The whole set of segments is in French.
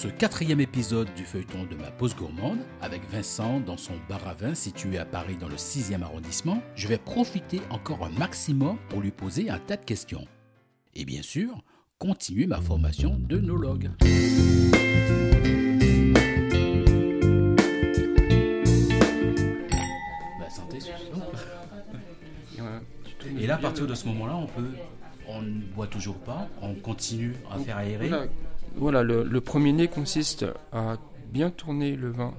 Ce quatrième épisode du feuilleton de ma pause gourmande, avec Vincent dans son bar à vin situé à Paris dans le 6e arrondissement, je vais profiter encore un maximum pour lui poser un tas de questions. Et bien sûr, continuer ma formation de nologue. Bah, santé, Et là, à partir de ce moment-là, on peut, on ne boit toujours pas, on continue à faire aérer. Voilà, le, le premier nez consiste à bien tourner le vin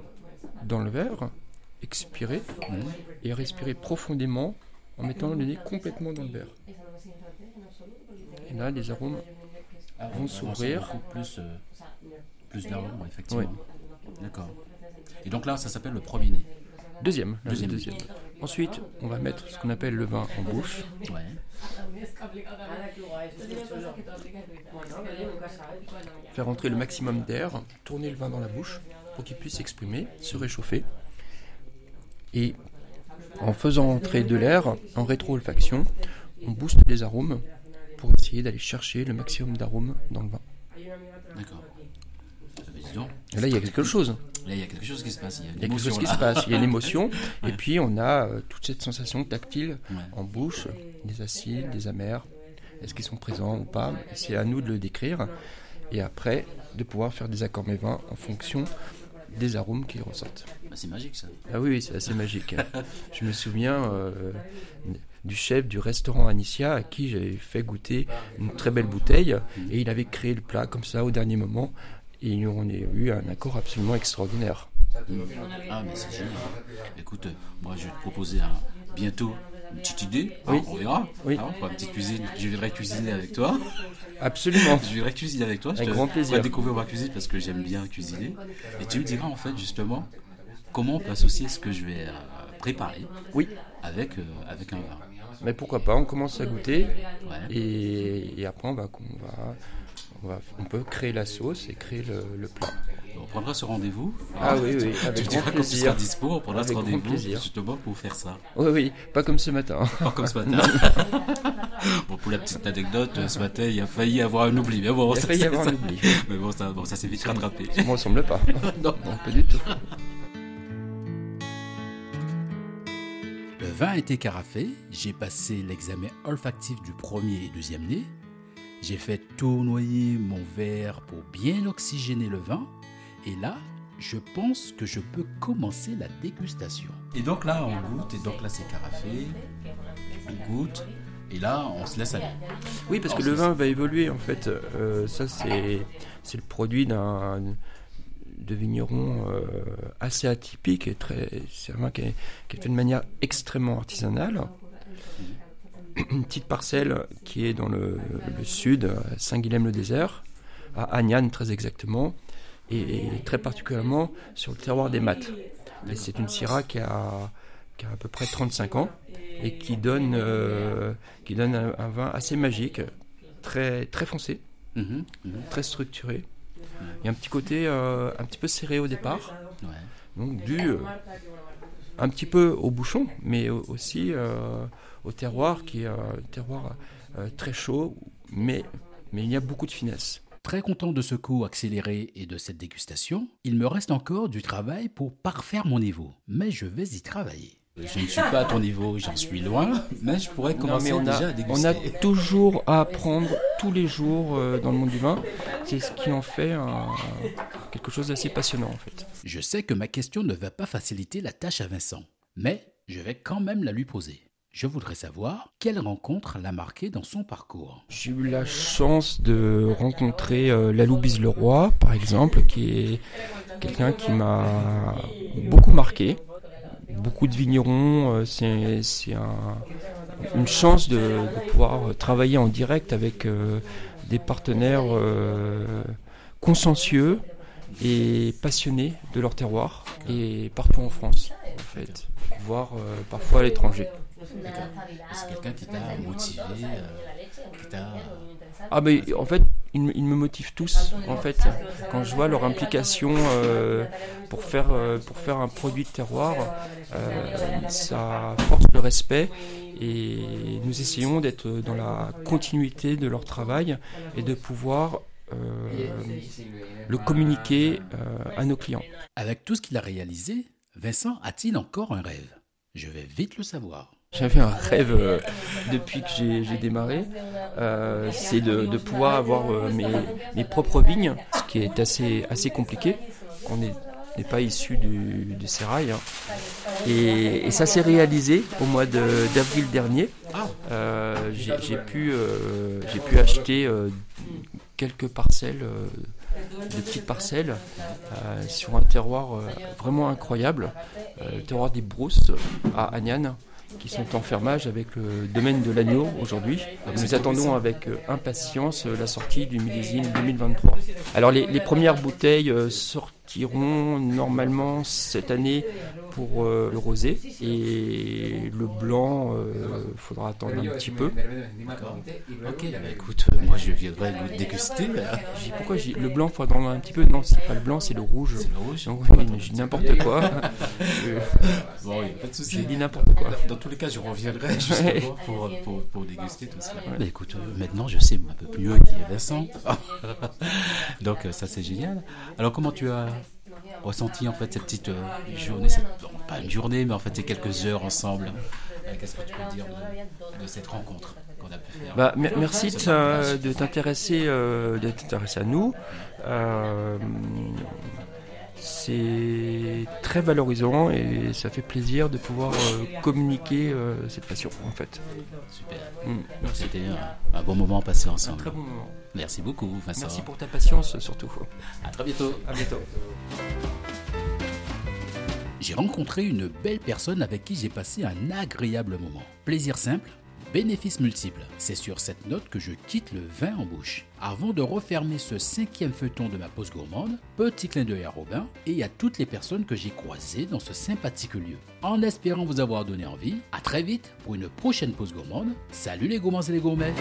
dans le verre, expirer Mhm. et respirer profondément en mettant le nez complètement dans le verre. Et là, les arômes Ah, vont s'ouvrir. beaucoup Plus, euh, plus d'arômes, effectivement. D'accord. Et donc là, ça s'appelle le premier nez. Deuxième, Deuxième. deuxième. Ensuite, on va mettre ce qu'on appelle le vin en bouche. Ouais. Faire entrer le maximum d'air, tourner le vin dans la bouche pour qu'il puisse s'exprimer, se réchauffer. Et en faisant entrer de l'air, en rétro-olfaction, on booste les arômes pour essayer d'aller chercher le maximum d'arômes dans le vin. D'accord. Et là, il y a quelque chose. Là, il y a quelque chose qui se passe. Il y a, une Il y a quelque chose émotion, qui là. se passe. Il y a une émotion. Ouais. Et puis, on a euh, toute cette sensation tactile Ouais. en bouche, des acides, des amers. Est-ce qu'ils sont présents ou pas C'est à nous de le décrire. Et après, de pouvoir faire des accords mévins en fonction des arômes qui ressortent. Bah, c'est magique, ça. Ah oui, c'est assez magique. Je me souviens euh, du chef du restaurant Anicia à qui j'avais fait goûter une très belle bouteille et il avait créé le plat comme ça au dernier moment et on a eu un accord absolument extraordinaire. Ah, mais c'est génial. Écoute, euh, moi, je vais te proposer un- bientôt une petite idée. on verra. Oui. Hein, pour la petite cuisine. Je viendrai cuisiner avec toi. Absolument. Je viendrai cuisiner avec toi. Je Avec te grand plaisir. découvrir ma cuisine parce que j'aime bien cuisiner. Et tu me diras, en fait, justement, comment on peut associer ce que je vais euh, préparer Oui, avec, euh, avec un vin. mais pourquoi pas, on commence à goûter Ouais. et, et après on va, on, va, on va- on peut créer la sauce et créer le, le plat. On prendra ce rendez-vous. Ah oui, oui, Tu avec diras grand quand tu seras plaisir. dispo, on prendra ce Avec rendez-vous plaisir. justement pour faire ça. Oui, oui, pas comme ce matin. Pas comme ce matin. bon, pour la petite anecdote, ce matin, il a failli avoir un oubli. Mais bon, Il a ça, failli ça- avoir un oubli. Mais bon, ça, bon, ça s'est vite rattrapé. Ça me ressemble pas. non. Non, pas du tout. Le vin était carafé, j'ai passé l'examen olfactif du premier et deuxième nez, j'ai fait tournoyer mon verre pour bien oxygéner le vin, et là, je pense que je peux commencer la dégustation. Et donc là, on goûte, et donc là, c'est carafé, on goûte, et là, on se laisse aller. Oui, parce que le vin va évoluer en fait. Euh, ça, c'est c'est le produit d'un de vigneron euh, assez atypique et très. C'est un vin qui est, qui est fait de manière extrêmement artisanale. Une petite parcelle qui est dans le, le sud, à Saint-Guilhem-le-Désert, à Agnan très exactement, et, très particulièrement sur le terroir des Mattes. Et c'est une syrah qui a, qui a à peu près 35 ans et qui donne, euh, qui donne un, un vin assez magique, très, très foncé, Mhm, mhm, très structuré. Il y a un petit côté euh, un petit peu serré au départ, ouais. donc dû euh, un petit peu au bouchon, mais au- aussi au terroir qui est un terroir très chaud, mais, mais il y a beaucoup de finesse. Très content de ce coup accéléré et de cette dégustation, il me reste encore du travail pour parfaire mon niveau, mais je vais y travailler. Je ne suis pas à ton niveau, j'en suis loin, mais je pourrais commencer on déjà a, à on déguster. a toujours à apprendre tous les jours euh, dans le monde du vin. C'est ce qui en fait un- quelque chose d'assez passionnant en fait. Je sais que ma question ne va pas faciliter la tâche à Vincent, mais je vais quand même la lui poser. Je voudrais savoir quelle rencontre l'a marqué dans son parcours. J'ai eu la chance de rencontrer euh, Lalou Bise-Leroy, par exemple, qui est quelqu'un qui m'a beaucoup marqué. Beaucoup de vignerons, euh, c'est c'est un- une chance de, pouvoir travailler en direct avec euh, des partenaires euh, consciencieux et passionnés de leur terroir et partout en France, en fait, voire euh, parfois à l'étranger. C'est quelqu'un qui t'a motivé, euh, qui t'a... Ah mais en fait, ils, me- ils me motivent tous. En fait, quand je vois leur implication euh, pour faire euh, pour faire un produit de terroir, euh, ça force le respect et nous essayons d'être dans la continuité de leur travail et de pouvoir euh, le communiquer euh, à nos clients. Avec tout ce qu'il a réalisé, Vincent a-t-il encore un rêve? Je vais vite le savoir. J'avais un rêve euh, depuis que j'ai démarré, euh, c'est de, de pouvoir avoir euh, mes, mes propres vignes, ce qui est assez, assez compliqué. On n'est pas issu du, du sérail. hein. Et, et ça s'est réalisé au mois de- d'avril dernier. Euh, j'ai pu, acheter quelques parcelles, de petites parcelles, euh, sur un terroir euh, vraiment incroyable, euh, le terroir des Brousses à Agnan qui sont en fermage avec le domaine de l'agneau aujourd'hui. Nous attendons avec impatience la sortie du millésime 2023. Alors les, les premières bouteilles euh, sortiront normalement cette année pour euh, le rosé et le blanc, il faudra attendre un petit peu. Ok, bah écoute, euh, moi je viendrai goût- déguster. euh, J'ai pourquoi j'ai le blanc, il faut attendre un petit peu Non, c'est pas le blanc, c'est le rouge. C'est le rouge. Donc oui, mais j'ai dit n'importe quoi. Euh, Bon, oui, pas de J'ai souci. dit n'importe quoi. Dans tous les cas, je reviendrai justement pour, pour, pour déguster tout cela. Bah, écoute, euh, maintenant je sais un peu mieux qui est Vincent. Donc euh, ça c'est génial. Alors comment tu as ressenti en fait cette petite euh, journée, cette- pas une journée, mais en fait ces quelques heures ensemble Euh, Qu'est-ce que tu peux dire de, de cette rencontre qu'on a pu faire Bah, mer- merci de, t'in- de t'intéresser euh, à nous. Euh, c'est très valorisant et ça fait plaisir de pouvoir euh, communiquer euh, cette passion en fait. Super. Mm. C'était un, un bon moment passé Un ensemble. très bon moment. Merci beaucoup Vincent. Merci pour ta patience surtout. À très bientôt. À bientôt. J'ai rencontré une belle personne avec qui j'ai passé un agréable moment. Plaisir simple, bénéfices multiples. C'est sur cette note que je quitte le vin en bouche. Avant de refermer ce cinquième feuilleton de ma pause gourmande, petit clin d'œil à Robin et à toutes les personnes que j'ai croisées dans ce sympathique lieu. En espérant vous avoir donné envie, à très vite pour une prochaine pause gourmande. Salut les gourmands et les gourmets